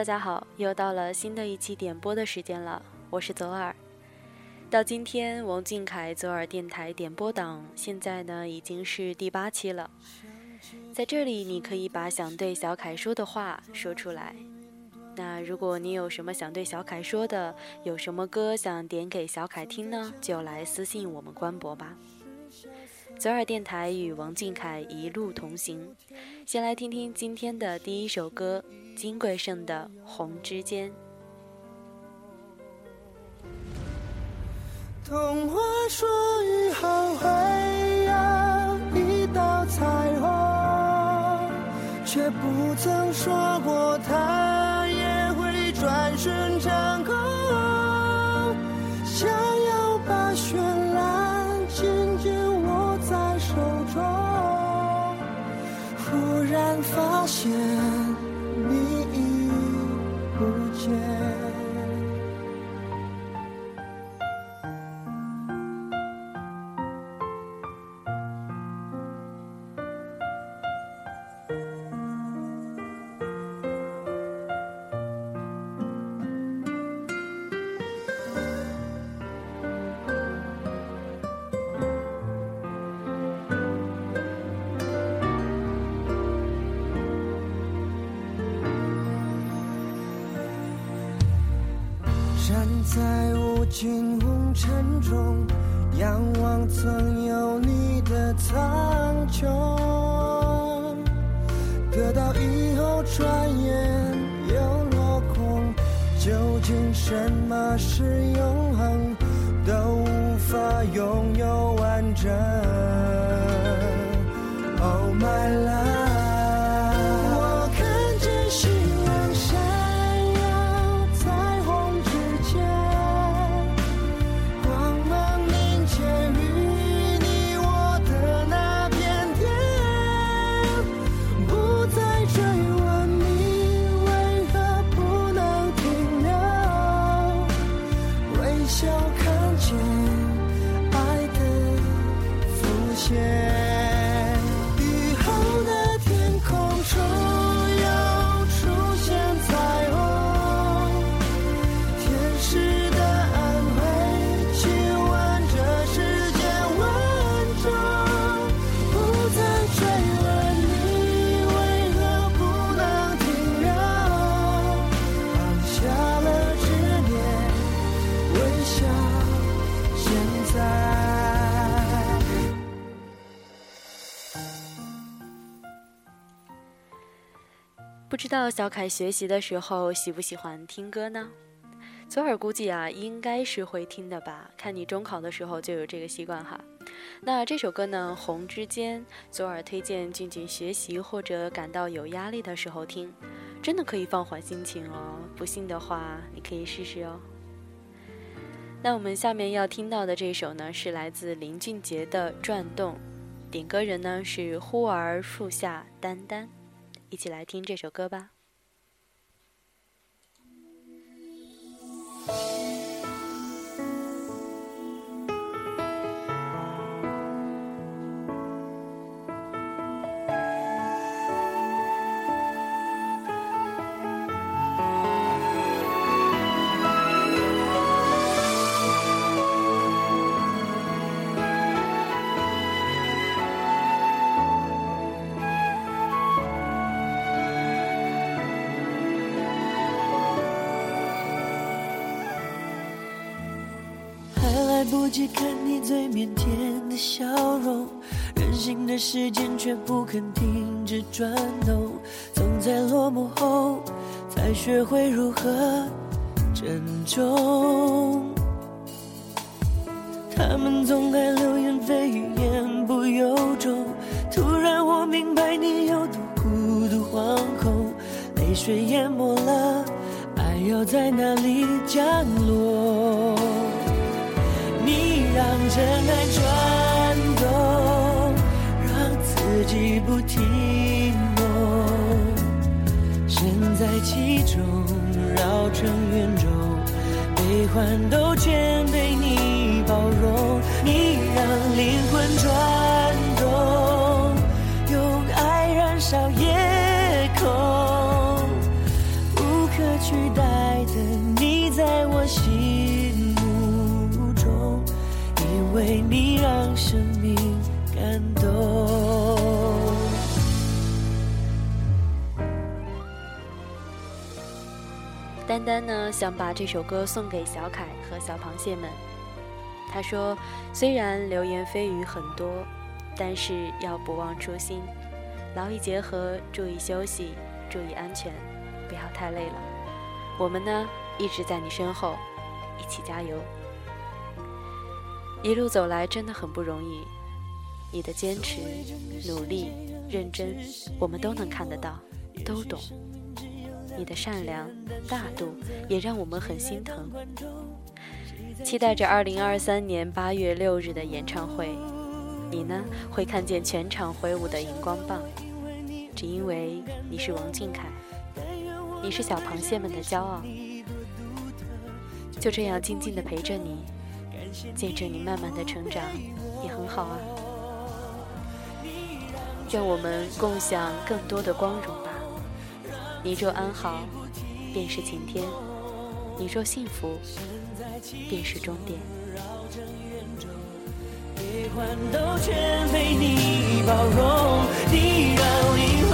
大家好，又到了新的一期点播的时间了，我是左耳。到今天，王俊凯左耳电台点播档现在呢已经是第八期了。在这里，你可以把想对小凯说的话说出来。那如果你有什么想对小凯说的，有什么歌想点给小凯听呢？就来私信我们官博吧。左耳电台与王俊凯一路同行。先来听听今天的第一首歌，金贵晟的《红之间》。童话说雨后会有一道彩虹，却不曾说过它也会转瞬现在无尽红尘中，仰望曾有你的苍穹，得到以后转眼又落空。究竟什道小凯学习的时候喜不喜欢听歌呢？左耳估计啊，应该是会听的吧。看你中考的时候就有这个习惯哈。那这首歌呢，《红之间》，左耳推荐俊俊学习或者感到有压力的时候听，真的可以放缓心情哦。不信的话，你可以试试哦。那我们下面要听到的这首呢，是来自林俊杰的《转动》，点歌人呢是忽而树下丹丹。一起来听这首歌吧。不及看你最腼腆的笑容，任性的时间却不肯停止转动。总在落幕后，才学会如何珍重。他们总爱流言蜚语，言不由衷。突然我明白你有多孤独惶恐，泪水淹没了，爱要在哪里降落？让真爱转动，让自己不停梦，身在其中，绕成圆周，悲欢都全被你丹丹呢，想把这首歌送给小凯和小螃蟹们。他说：“虽然流言蜚语很多，但是要不忘初心，劳逸结合，注意休息，注意安全，不要太累了。我们呢，一直在你身后，一起加油。一路走来真的很不容易，你的坚持、努力、认真，我们都能看得到，都懂。你的善良、大度，也让我们很心疼。”期待着二零二三年八月六日的演唱会，你呢会看见全场挥舞的荧光棒，只因为你是王俊凯，你是小螃蟹们的骄傲。就这样静静的陪着你，见证你慢慢的成长，也很好啊。愿我们共享更多的光荣。你若安好，便是晴天；你若幸福。便是终点。悲欢都全被你包容，你让灵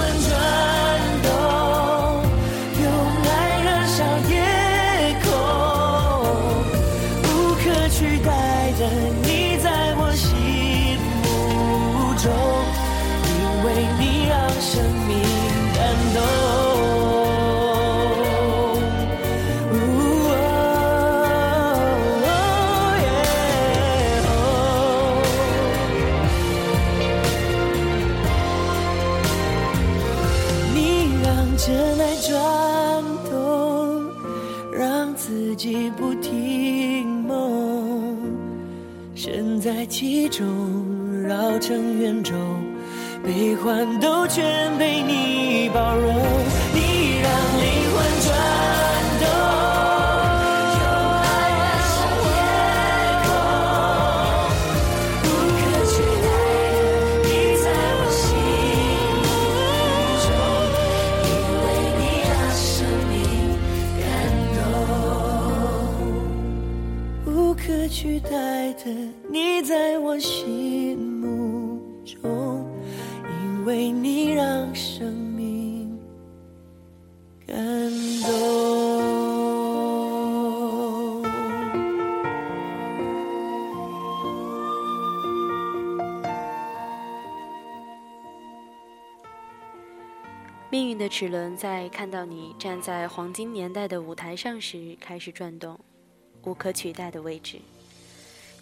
取代的。你在我心目中，因为你让生命感动。命运的齿轮在看到你站在黄金年代的舞台上时开始转动，无可取代的位置。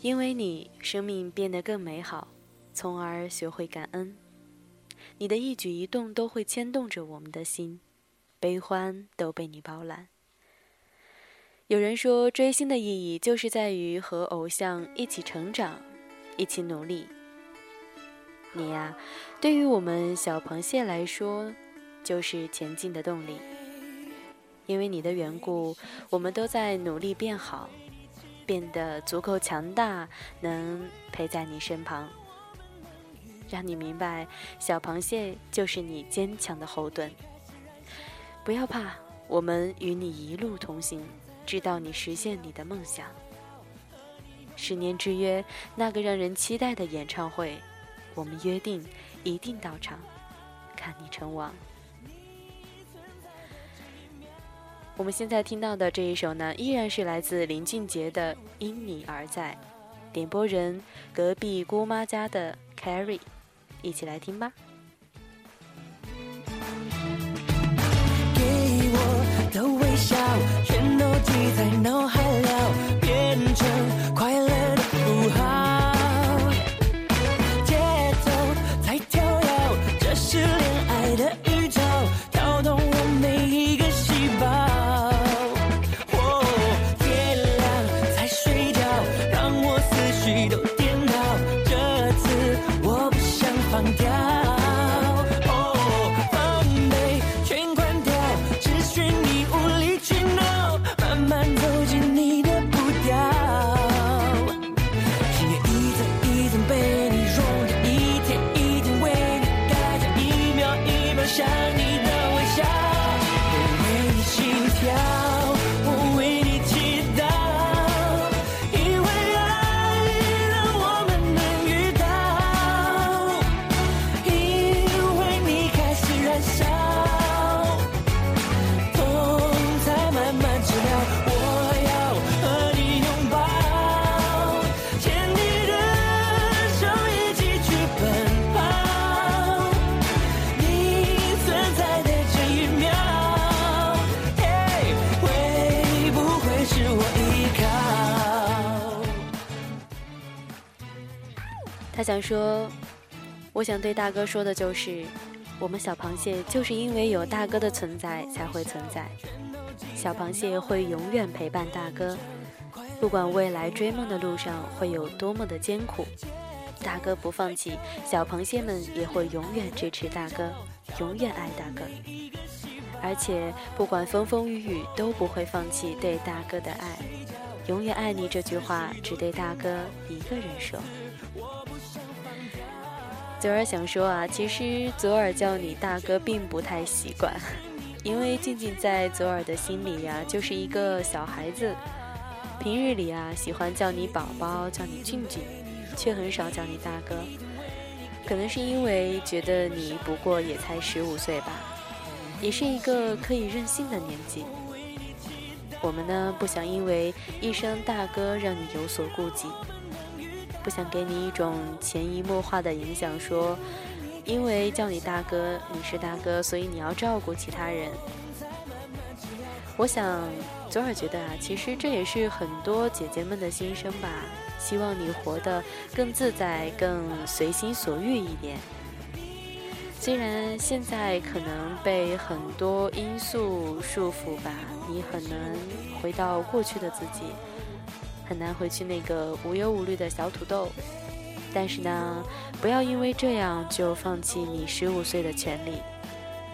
因为你，生命变得更美好，从而学会感恩。你的一举一动都会牵动着我们的心，悲欢都被你包揽。有人说，追星的意义就是在于和偶像一起成长，一起努力。你呀，对于我们小螃蟹来说，就是前进的动力。因为你的缘故，我们都在努力变好。变得足够强大，能陪在你身旁，让你明白，小螃蟹就是你坚强的后盾。不要怕，我们与你一路同行，直到你实现你的梦想。十年之约，那个让人期待的演唱会，我们约定一定到场，看你成王。我们现在听到的这一首呢，依然是来自林俊杰的《因你而在》，点播人隔壁姑妈家的 Carrie，一起来听吧。给我的微笑，全都记在脑海了，变成想说，我想对大哥说的就是，我们小螃蟹就是因为有大哥的存在才会存在，小螃蟹会永远陪伴大哥，不管未来追梦的路上会有多么的艰苦，大哥不放弃，小螃蟹们也会永远支持大哥，永远爱大哥，而且不管风风雨雨都不会放弃对大哥的爱，永远爱你这句话只对大哥一个人说。左耳想说啊，其实左耳叫你大哥并不太习惯，因为静静在左耳的心里呀，就是一个小孩子。平日里啊，喜欢叫你宝宝，叫你俊俊，却很少叫你大哥。可能是因为觉得你不过也才十五岁吧，也是一个可以任性的年纪。我们呢，不想因为一声大哥让你有所顾忌。不想给你一种潜移默化的影响，说，因为叫你大哥，你是大哥，所以你要照顾其他人。我想，左耳觉得啊，其实这也是很多姐姐们的心声吧，希望你活得更自在，更随心所欲一点。虽然现在可能被很多因素束缚吧，你很难回到过去的自己。很难回去那个无忧无虑的小土豆，但是呢，不要因为这样就放弃你十五岁的权利。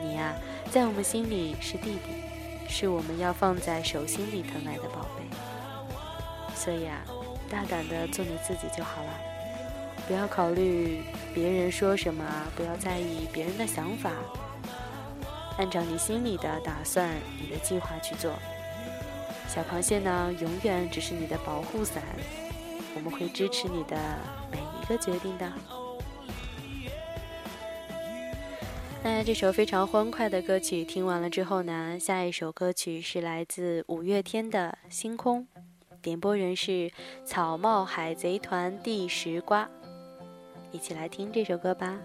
你呀，在我们心里是弟弟，是我们要放在手心里疼爱的宝贝。所以啊，大胆的做你自己就好了，不要考虑别人说什么，不要在意别人的想法，按照你心里的打算、你的计划去做。小螃蟹呢，永远只是你的保护伞，我们会支持你的每一个决定的。那这首非常欢快的歌曲听完了之后呢，下一首歌曲是来自五月天的《星空》，点播人是草帽海贼团第十瓜，一起来听这首歌吧。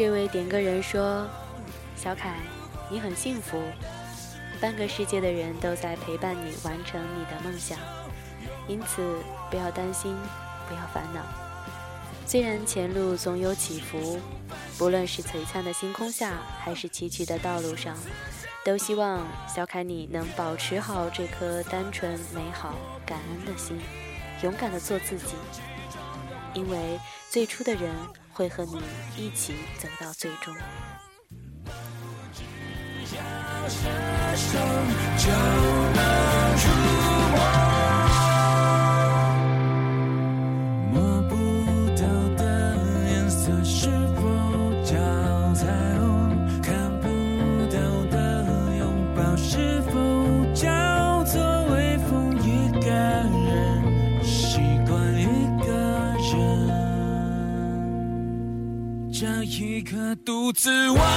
这位点歌人说：“小凯，你很幸福，半个世界的人都在陪伴你完成你的梦想，因此不要担心，不要烦恼。虽然前路总有起伏，不论是璀璨的星空下，还是崎岖的道路上，都希望小凯你能保持好这颗单纯、美好、感恩的心，勇敢的做自己，因为最初的人。”会和你一起走到最终。伸手就能刻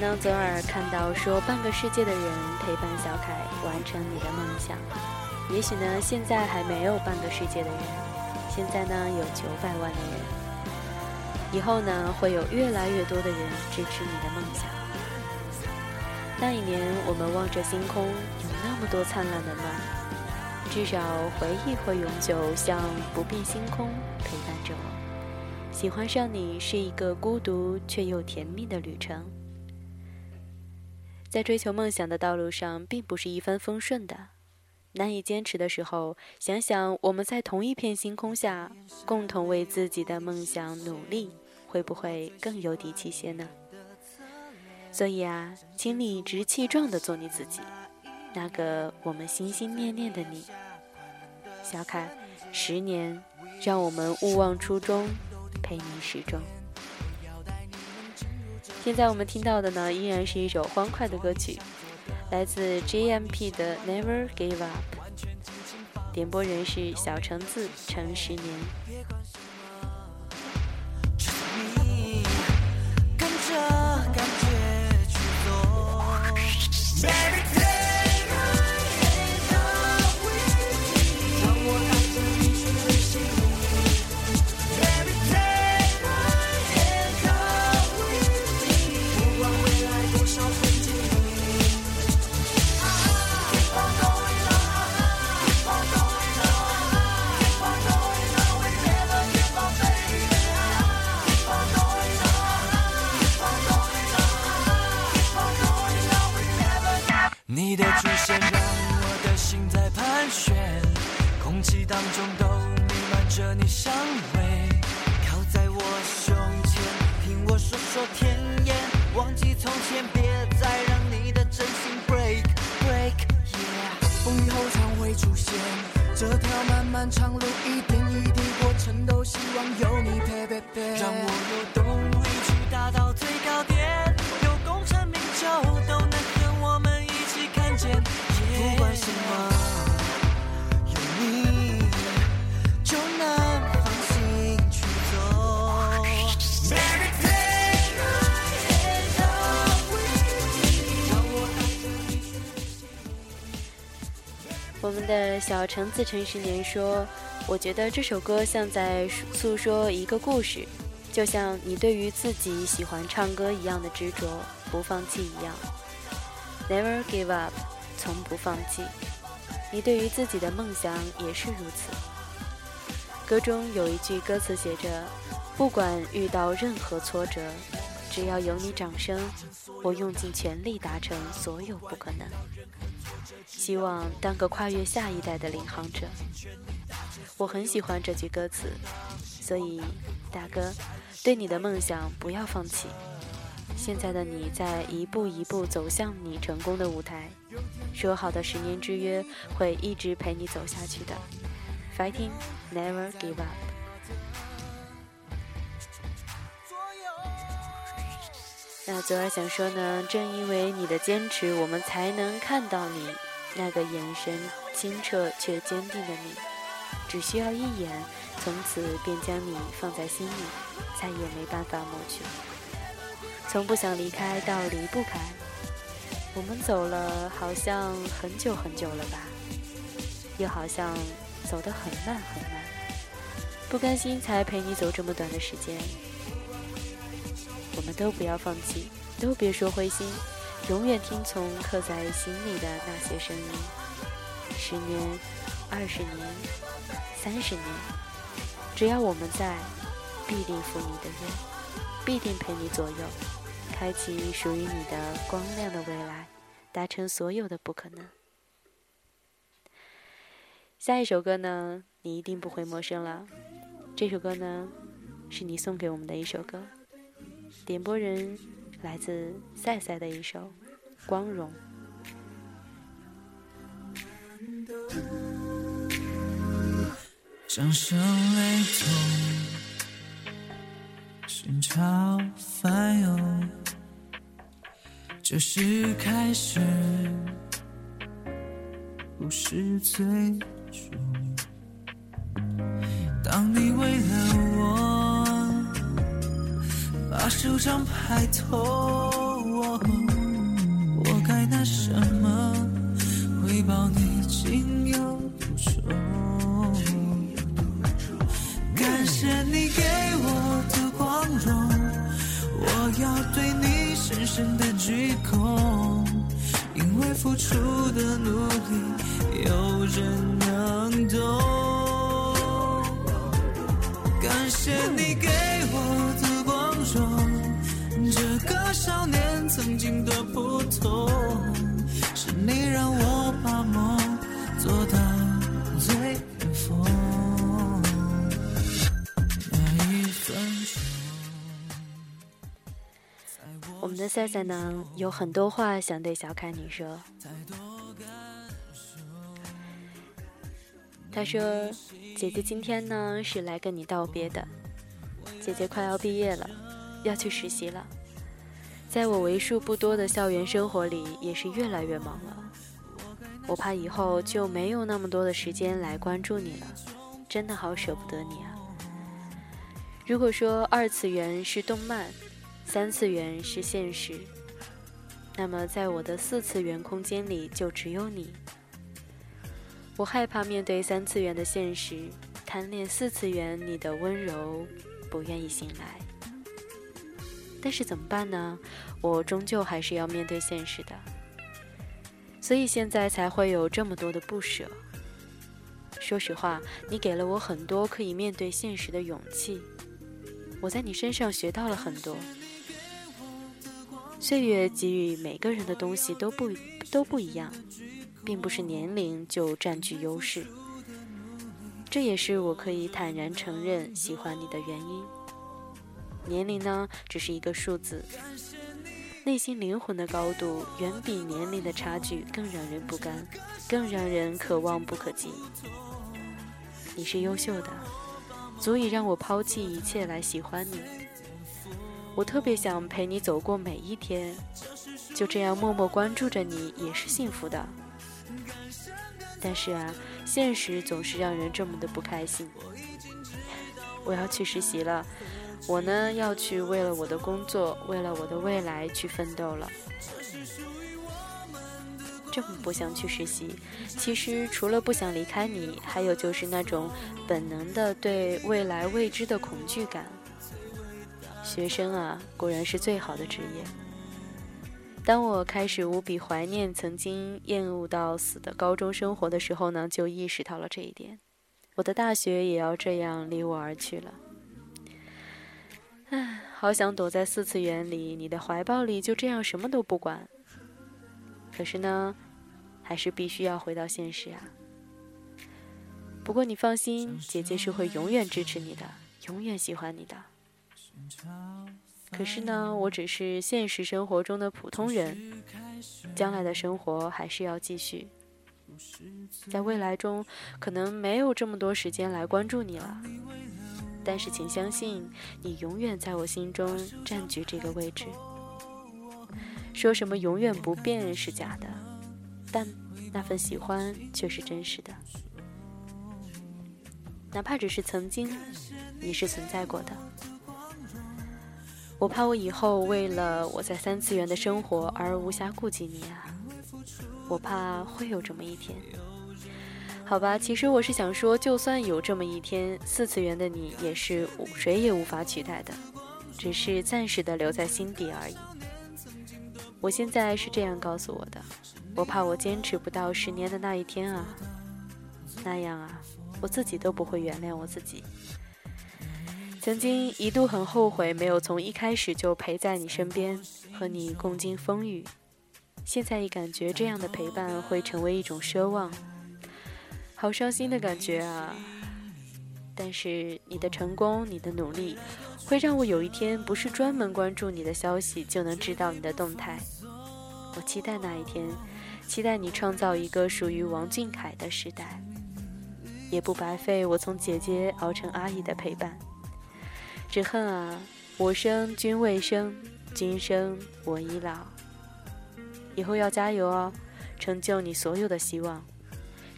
刚才呢，左耳看到说半个世界的人陪伴小凯完成你的梦想。也许呢，现在还没有半个世界的人，现在呢有九百万的人，以后呢会有越来越多的人支持你的梦想。那一年，我们望着星空，有那么多灿烂的梦，至少回忆会永久像不变星空陪伴着我。喜欢上你是一个孤独却又甜蜜的旅程。在追求梦想的道路上，并不是一帆风顺的。难以坚持的时候，想想我们在同一片星空下，共同为自己的梦想努力，会不会更有底气些呢？所以啊，请理直气壮地做你自己，那个我们心心念念的你。小凯，十年，让我们勿忘初衷，陪你始终。现在我们听到的呢，依然是一首欢快的歌曲，来自 JMP 的《Never Give Up》，点播人是小橙子陈十年。我们的小橙子陈十年说：“我觉得这首歌像在诉说一个故事，就像你对于自己喜欢唱歌一样的执着，不放弃一样。Never give up，从不放弃。你对于自己的梦想也是如此。歌中有一句歌词写着：不管遇到任何挫折，只要有你掌声，我用尽全力达成所有不可能。”希望当个跨越下一代的领航者。我很喜欢这句歌词，所以大哥，对你的梦想不要放弃。现在的你在一步一步走向你成功的舞台，说好的十年之约会一直陪你走下去的。Fighting, never give up。那左耳想说呢，正因为你的坚持，我们才能看到你那个眼神清澈却坚定的你。只需要一眼，从此便将你放在心里，再也没办法抹去。从不想离开到离不开，我们走了好像很久很久了吧，又好像走得很慢很慢。不甘心才陪你走这么短的时间，我们都不要放弃，都别说灰心，永远听从刻在心里的那些声音。十年、二十年、三十年，只要我们在，必定赴你的约，必定陪你左右，开启属于你的光亮的未来，达成所有的不可能。下一首歌呢，你一定不会陌生了。这首歌呢，是你送给我们的一首歌，点播人来自赛赛的一首《光荣》。掌声雷同，心潮翻涌，这是开始，不是最终。当你为了我把手掌拍痛，我该拿什么回报你情有独钟？感谢你给我的光荣，我要对你深深的鞠躬，因为付出的努力，有人能懂。感谢你给我的，少年曾经的普通，是你让我把梦做到最巅峰。那一分钟，我们的赛赛呢，有很多话想对小凯你说。他说：“姐姐今天呢是来跟你道别的。姐姐快要毕业了，要去实习了。在我为数不多的校园生活里，也是越来越忙了。我怕以后就没有那么多的时间来关注你了，真的好舍不得你啊。如果说二次元是动漫，三次元是现实，那么在我的四次元空间里就只有你。”我害怕面对三次元的现实，贪恋四次元你的温柔，不愿意醒来。但是怎么办呢？我终究还是要面对现实的，所以现在才会有这么多的不舍。说实话，你给了我很多可以面对现实的勇气，我在你身上学到了很多。岁月给予每个人的东西都不都不一样。并不是年龄就占据优势，这也是我可以坦然承认喜欢你的原因。年龄呢，只是一个数字，内心灵魂的高度远比年龄的差距更让人不甘，更让人可望不可及。你是优秀的，足以让我抛弃一切来喜欢你。我特别想陪你走过每一天，就这样默默关注着你，也是幸福的。但是啊，现实总是让人这么的不开心。我要去实习了，我呢要去为了我的工作，为了我的未来去奋斗了。这么不想去实习，其实除了不想离开你，还有就是那种本能的对未来未知的恐惧感。学生啊，果然是最好的职业。当我开始无比怀念曾经厌恶到死的高中生活的时候呢，就意识到了这一点。我的大学也要这样离我而去了。唉，好想躲在四次元里，你的怀抱里，就这样什么都不管。可是呢，还是必须要回到现实啊。不过你放心，姐姐是会永远支持你的，永远喜欢你的。可是呢，我只是现实生活中的普通人，将来的生活还是要继续。在未来中，可能没有这么多时间来关注你了，但是请相信，你永远在我心中占据这个位置。说什么永远不变是假的，但那份喜欢却是真实的。哪怕只是曾经，你是存在过的。我怕我以后为了我在三次元的生活而无暇顾及你啊！我怕会有这么一天。好吧，其实我是想说，就算有这么一天，四次元的你也是谁也无法取代的，只是暂时的留在心底而已。我现在是这样告诉我的，我怕我坚持不到十年的那一天啊，那样啊，我自己都不会原谅我自己。曾经一度很后悔，没有从一开始就陪在你身边，和你共经风雨。现在一感觉这样的陪伴会成为一种奢望，好伤心的感觉啊！但是你的成功，你的努力，会让我有一天不是专门关注你的消息就能知道你的动态。我期待那一天，期待你创造一个属于王俊凯的时代，也不白费我从姐姐熬成阿姨的陪伴。只恨啊，我生君未生，君生我已老。以后要加油哦，成就你所有的希望，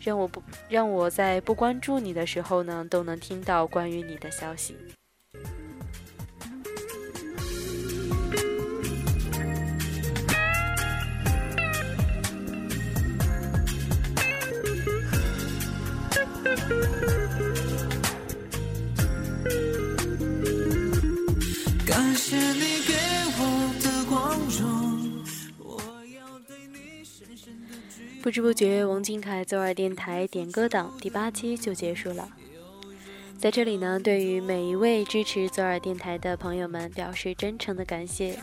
让我不让我在不关注你的时候呢，都能听到关于你的消息。不知不觉，王俊凯左耳电台点歌档第八期就结束了。在这里呢，对于每一位支持左耳电台的朋友们表示真诚的感谢。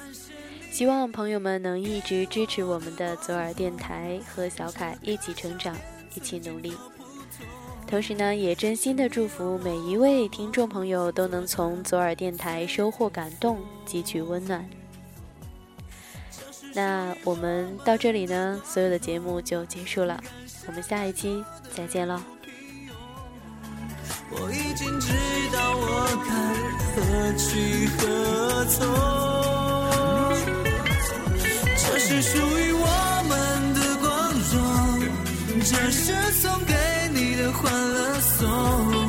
希望朋友们能一直支持我们的左耳电台，和小凯一起成长，一起努力。同时呢，也真心的祝福每一位听众朋友都能从左耳电台收获感动，汲取温暖。那我们到这里呢，所有的节目就结束了，我们下一期再见喽。我已经知道我该何去何从，这是属于我们的光荣，这是送给你的欢乐颂。